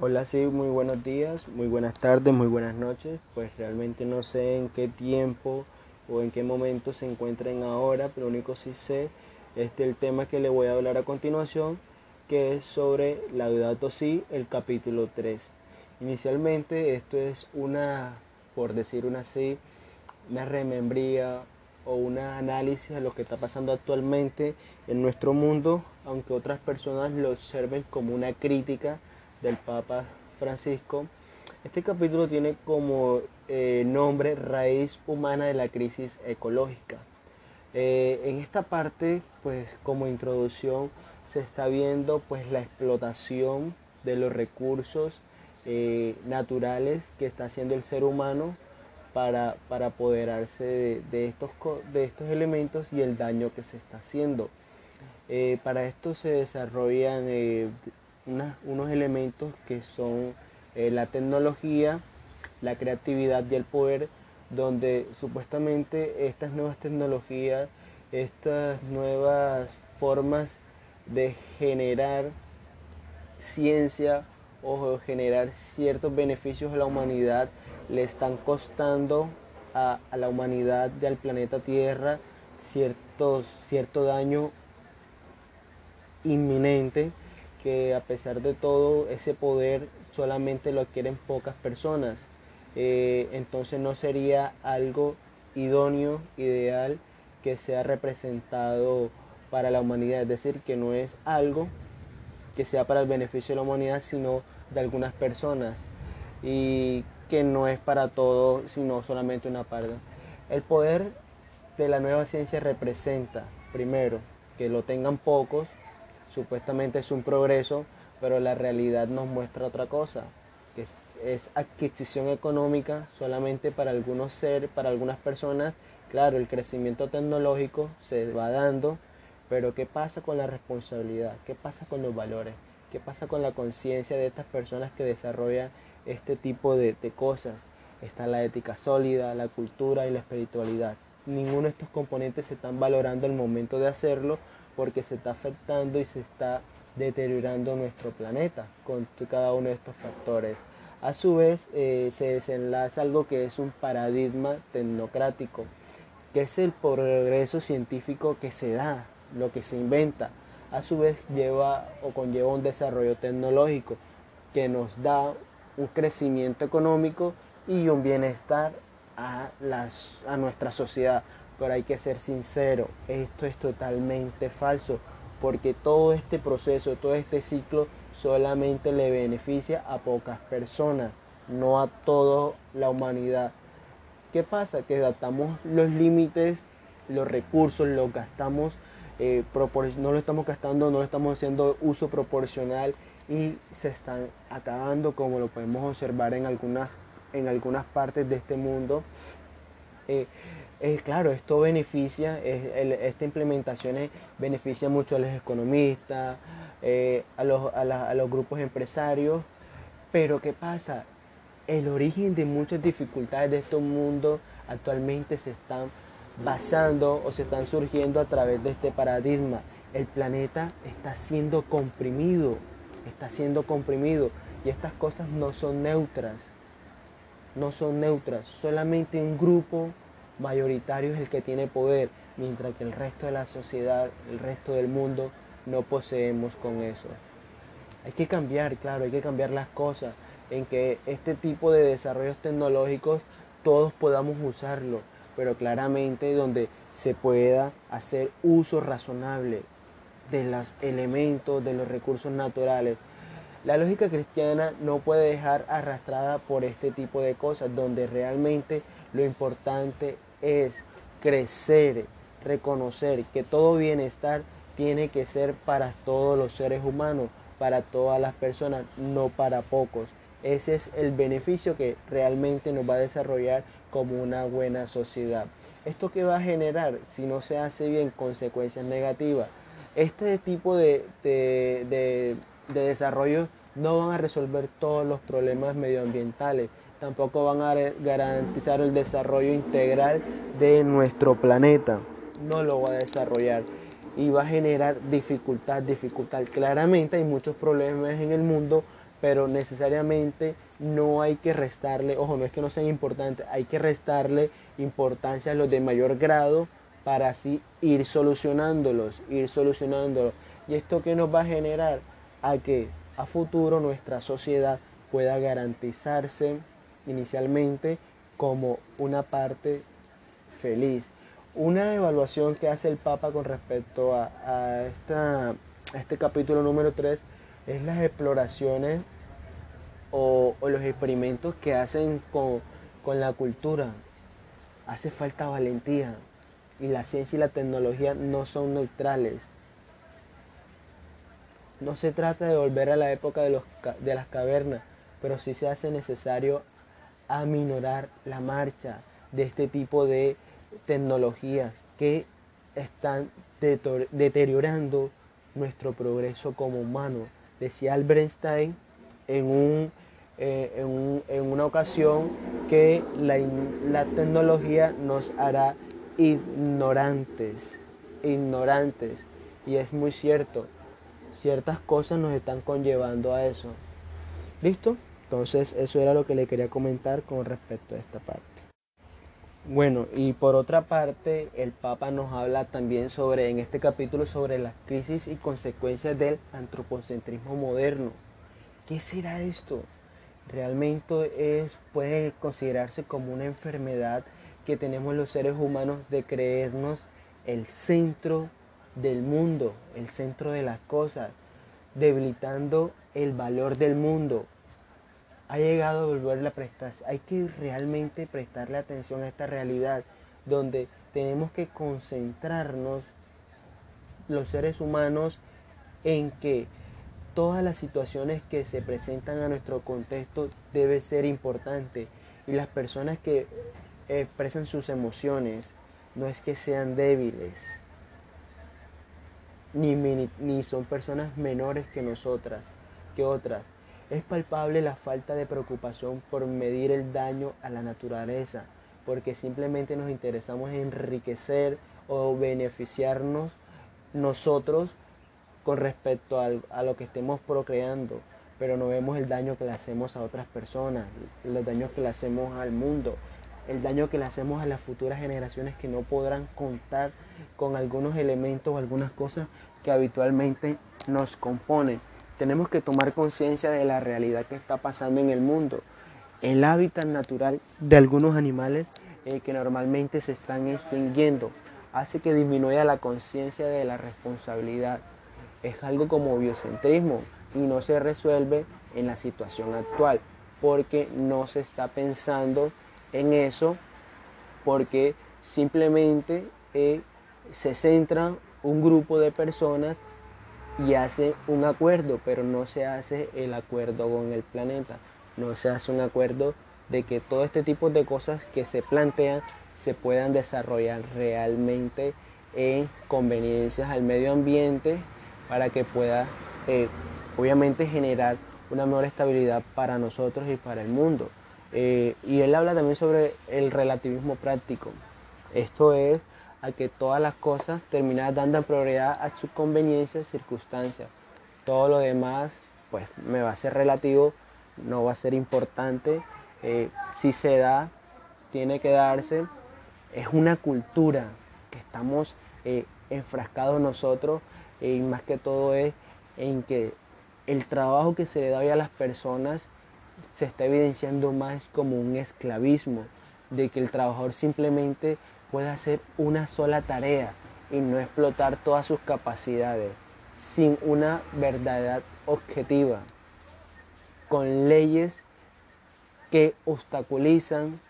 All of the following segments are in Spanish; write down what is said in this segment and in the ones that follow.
Hola, sí, muy buenos días, muy buenas tardes, muy buenas noches. Pues realmente no sé en qué tiempo o en qué momento se encuentren ahora, pero único sí sé es el tema que le voy a hablar a continuación, que es sobre la Laudato Si, el capítulo 3. Inicialmente esto es una, por decir una así, una remembría o un análisis de lo que está pasando actualmente en nuestro mundo, aunque otras personas lo observen como una crítica del Papa Francisco. Este capítulo tiene como eh, nombre Raíz Humana de la Crisis Ecológica. Eh, en esta parte, pues como introducción, se está viendo pues la explotación de los recursos eh, naturales que está haciendo el ser humano para, para apoderarse de, estos, de estos elementos y el daño que se está haciendo. para esto se desarrollan unos elementos que son eh, la tecnología, la creatividad y el poder, donde supuestamente estas nuevas tecnologías, estas nuevas formas de generar ciencia o generar ciertos beneficios a la humanidad le están costando a, la humanidad y al planeta Tierra ciertos, cierto daño inminente a pesar de todo ese poder solamente lo adquieren pocas personas. Eh, entonces no sería algo idóneo, ideal, que sea representado para la humanidad. Es decir, que no es algo que sea para el beneficio de la humanidad, sino de algunas personas. Y que no es para todos, sino solamente una parte. El poder de la nueva ciencia representa, primero, que lo tengan pocos, supuestamente es un progreso, pero la realidad nos muestra otra cosa, que es, adquisición económica solamente para algunos seres, para algunas personas. Claro, el crecimiento tecnológico se va dando, pero ¿qué pasa con la responsabilidad? ¿Qué pasa con los valores? ¿Qué pasa con la conciencia de estas personas que desarrollan este tipo de, de cosas? Está la ética sólida, la cultura y la espiritualidad. Ninguno de estos componentes se están valorando el momento de hacerlo porque se está afectando y se está deteriorando nuestro planeta con cada uno de estos factores. A su vez, eh, se desenlaza algo que es un paradigma tecnocrático, que es el progreso científico que se da, lo que se inventa. A su vez, lleva o conlleva un desarrollo tecnológico que nos da un crecimiento económico y un bienestar a, las, a nuestra sociedad. Pero hay que ser sincero, esto es totalmente falso, porque todo este proceso, todo este ciclo solamente le beneficia a pocas personas, no a toda la humanidad. ¿Qué pasa? Que adaptamos los límites, los recursos, los gastamos, eh, no lo estamos gastando, no lo estamos haciendo uso proporcional y se están acabando como lo podemos observar en algunas, en algunas partes de este mundo. Eh, eh, claro, esto beneficia, esta implementación beneficia mucho a los economistas, eh, a, los, grupos empresarios, pero ¿qué pasa? El origen de muchas dificultades de este mundo actualmente se están basando o se están surgiendo a través de este paradigma. El planeta está siendo comprimido, está siendo comprimido y estas cosas no son neutras, no son neutras, solamente un grupo mayoritario es el que tiene poder, mientras que el resto de la sociedad, el resto del mundo, no poseemos con eso. Hay que cambiar, claro, hay que cambiar las cosas, en que este tipo de desarrollos tecnológicos todos podamos usarlo, pero claramente donde se pueda hacer uso razonable de los elementos, de los recursos naturales. La lógica cristiana no puede dejar arrastrada por este tipo de cosas, donde realmente lo importante es crecer, reconocer que todo bienestar tiene que ser para todos los seres humanos, para todas las personas, no para pocos. Ese es el beneficio que realmente nos va a desarrollar como una buena sociedad. ¿Esto que va a generar si no se hace bien consecuencias negativas? Este tipo de, de, de desarrollo no van a resolver todos los problemas medioambientales, tampoco van a garantizar el desarrollo integral de nuestro planeta. No lo va a desarrollar y va a generar dificultad, dificultad. Claramente hay muchos problemas en el mundo, pero necesariamente no hay que restarle, ojo, no es que no sean importantes, hay que restarle importancia a los de mayor grado para así ir solucionándolos, ir solucionándolos. ¿Y esto que nos va a generar? A que a futuro nuestra sociedad pueda garantizarse inicialmente como una parte feliz. Una evaluación que hace el Papa con respecto a, a, este capítulo número 3 es las exploraciones o, los experimentos que hacen con, con la cultura. Hace falta valentía y la ciencia y la tecnología no son neutrales. No se trata de volver a la época de, los, de las cavernas, pero sí se hace necesario aminorar la marcha de este tipo de tecnologías que están deteriorando nuestro progreso como humano. Decía Albert Einstein en, un, eh, en, una ocasión que la, la tecnología nos hará ignorantes, ignorantes. Y es muy cierto, ciertas cosas nos están conllevando a eso. ¿Listo? Entonces eso era lo que le quería comentar con respecto a esta parte. Bueno, y por otra parte, el Papa nos habla también sobre, en este capítulo, sobre las crisis y consecuencias del antropocentrismo moderno. ¿Qué será esto? Realmente es, puede considerarse como una enfermedad que tenemos los seres humanos de creernos el centro del mundo, el centro de las cosas, debilitando el valor del mundo, ha llegado a volver la prestación. Hay que realmente prestarle atención a esta realidad donde tenemos que concentrarnos los seres humanos en que todas las situaciones que se presentan a nuestro contexto debe ser importante y las personas que expresan sus emociones no es que sean débiles ni, ni son personas menores que nosotras que otras es palpable la falta de preocupación por medir el daño a la naturaleza, porque simplemente nos interesamos en enriquecer o beneficiarnos nosotros con respecto a lo que estemos procreando, pero no vemos el daño que le hacemos a otras personas, los daños que le hacemos al mundo, el daño que le hacemos a las futuras generaciones que no podrán contar con algunos elementos o algunas cosas que habitualmente nos componen tenemos que tomar conciencia de la realidad que está pasando en el mundo. El hábitat natural de algunos animales eh, que normalmente se están extinguiendo hace que disminuya la conciencia de la responsabilidad. Es algo como biocentrismo y no se resuelve en la situación actual porque no se está pensando en eso porque simplemente eh, se centra un grupo de personas y hace un acuerdo, pero no se hace el acuerdo con el planeta, no se hace un acuerdo de que todo este tipo de cosas que se plantean se puedan desarrollar realmente en conveniencias al medio ambiente para que pueda eh, obviamente generar una mejor estabilidad para nosotros y para el mundo. Eh, y él habla también sobre el relativismo práctico. Esto es a que todas las cosas terminan dando prioridad a su conveniencia y circunstancias. Todo lo demás, pues me va a ser relativo, no va a ser importante. Eh, si se da, tiene que darse. Es una cultura que estamos eh, enfrascados nosotros y más que todo es en que el trabajo que se le da hoy a las personas se está evidenciando más como un esclavismo, de que el trabajador simplemente puede hacer una sola tarea y no explotar todas sus capacidades sin una verdad objetiva, con leyes que obstaculizan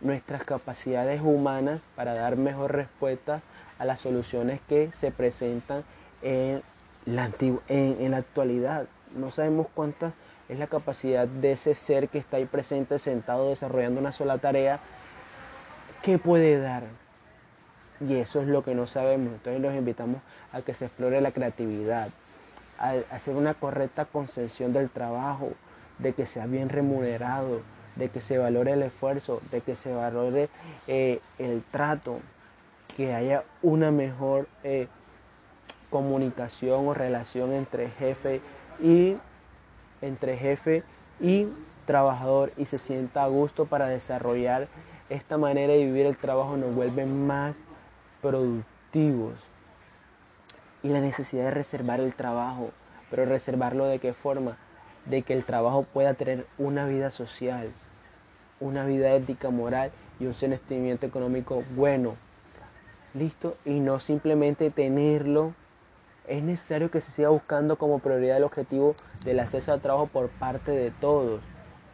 nuestras capacidades humanas para dar mejor respuesta a las soluciones que se presentan en la, en, la actualidad. No sabemos cuánta es la capacidad de ese ser que está ahí presente, sentado, desarrollando una sola tarea qué puede dar. Y eso es lo que no sabemos. Entonces los invitamos a que se explore la creatividad, a hacer una correcta concepción del trabajo, de que sea bien remunerado, de que se valore el esfuerzo, de que se valore eh, el trato, que haya una mejor eh, comunicación o relación entre jefe y entre jefe y trabajador y se sienta a gusto para desarrollar esta manera de vivir el trabajo nos vuelve más productivos. Y la necesidad de reservar el trabajo, pero reservarlo de qué forma? De que el trabajo pueda tener una vida social, una vida ética, moral y un sentimiento económico bueno. ¿Listo? Y no simplemente tenerlo. Es necesario que se siga buscando como prioridad el objetivo del acceso al trabajo por parte de todos.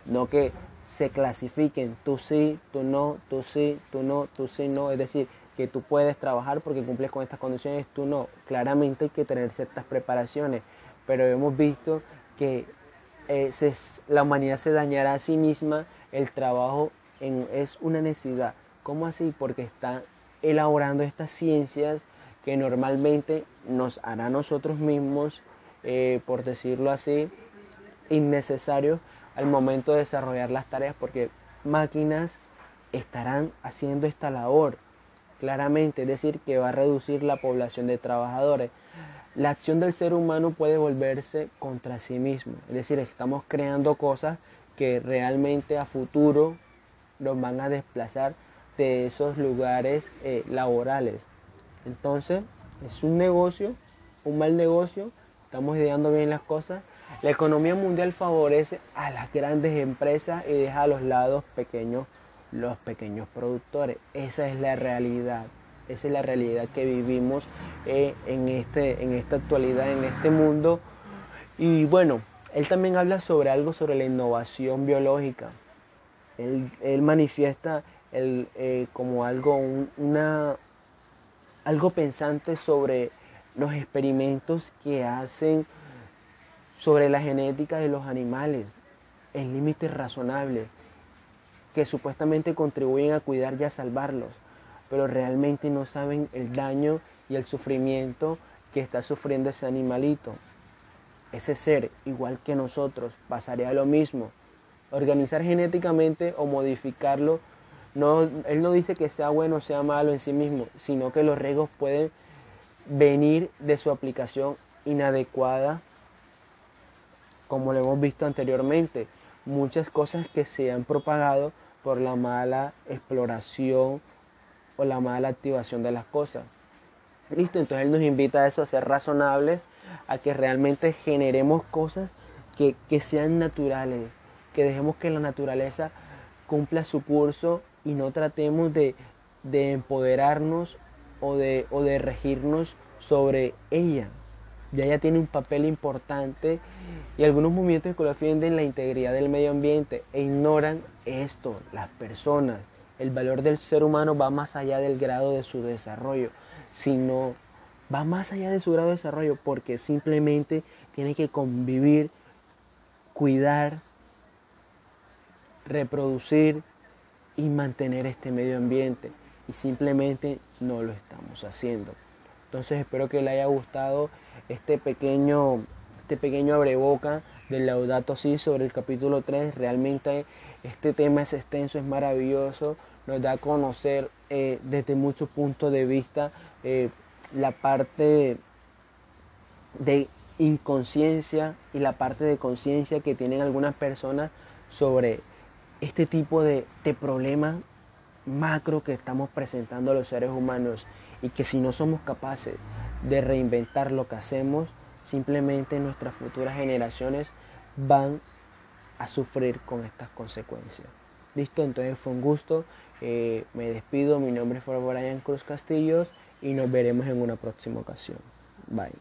No que se clasifiquen, tú sí, tú no, tú sí, tú no, tú sí, no. Es decir, que tú puedes trabajar porque cumples con estas condiciones, tú no. Claramente hay que tener ciertas preparaciones, pero hemos visto que eh, la humanidad se dañará a sí misma, el trabajo es una necesidad. ¿Cómo así? Porque está elaborando estas ciencias que normalmente nos hará nosotros mismos, eh, por decirlo así, innecesarios al momento de desarrollar las tareas porque máquinas estarán haciendo esta labor claramente, es decir, que va a reducir la población de trabajadores. La acción del ser humano puede volverse contra sí mismo, es decir, estamos creando cosas que realmente a futuro nos van a desplazar de esos lugares eh, laborales. Entonces, es un negocio, un mal negocio, estamos ideando bien las cosas la economía mundial favorece a las grandes empresas y deja a los lados pequeños los pequeños productores. Esa es la realidad. Esa es la realidad que vivimos eh, en, este, en esta actualidad, en este mundo. Y bueno, él también habla sobre algo sobre la innovación biológica. Él, manifiesta eh, como algo, una, algo pensante sobre los experimentos que hacen sobre la genética de los animales en límites razonables que supuestamente contribuyen a cuidar y a salvarlos, pero realmente no saben el daño y el sufrimiento que está sufriendo ese animalito. Ese ser, igual que nosotros, pasaría lo mismo. Organizar genéticamente o modificarlo, no, él no dice que sea bueno o sea malo en sí mismo, sino que los riesgos pueden venir de su aplicación inadecuada como lo hemos visto anteriormente, muchas cosas que se han propagado por la mala exploración o la mala activación de las cosas. Listo, entonces él nos invita a eso, a ser razonables, a que realmente generemos cosas que, sean naturales, que dejemos que la naturaleza cumpla su curso y no tratemos de, empoderarnos o de, o de regirnos sobre ella ya ella tiene un papel importante y algunos movimientos que defienden la integridad del medio ambiente e ignoran esto, las personas. El valor del ser humano va más allá del grado de su desarrollo, sino va más allá de su grado de desarrollo porque simplemente tiene que convivir, cuidar, reproducir y mantener este medio ambiente. Y simplemente no lo estamos haciendo. Entonces espero que le haya gustado este pequeño, este pequeño abreboca del Laudato Si sobre el capítulo 3. Realmente este tema es extenso, es maravilloso, nos da a conocer eh, desde muchos puntos de vista eh, la parte de inconsciencia y la parte de conciencia que tienen algunas personas sobre este tipo de, de problemas macro que estamos presentando a los seres humanos y que si no somos capaces de reinventar lo que hacemos, simplemente nuestras futuras generaciones van a sufrir con estas consecuencias. Listo, entonces fue un gusto. Eh, me despido. Mi nombre es Brian Cruz Castillos y nos veremos en una próxima ocasión. Bye.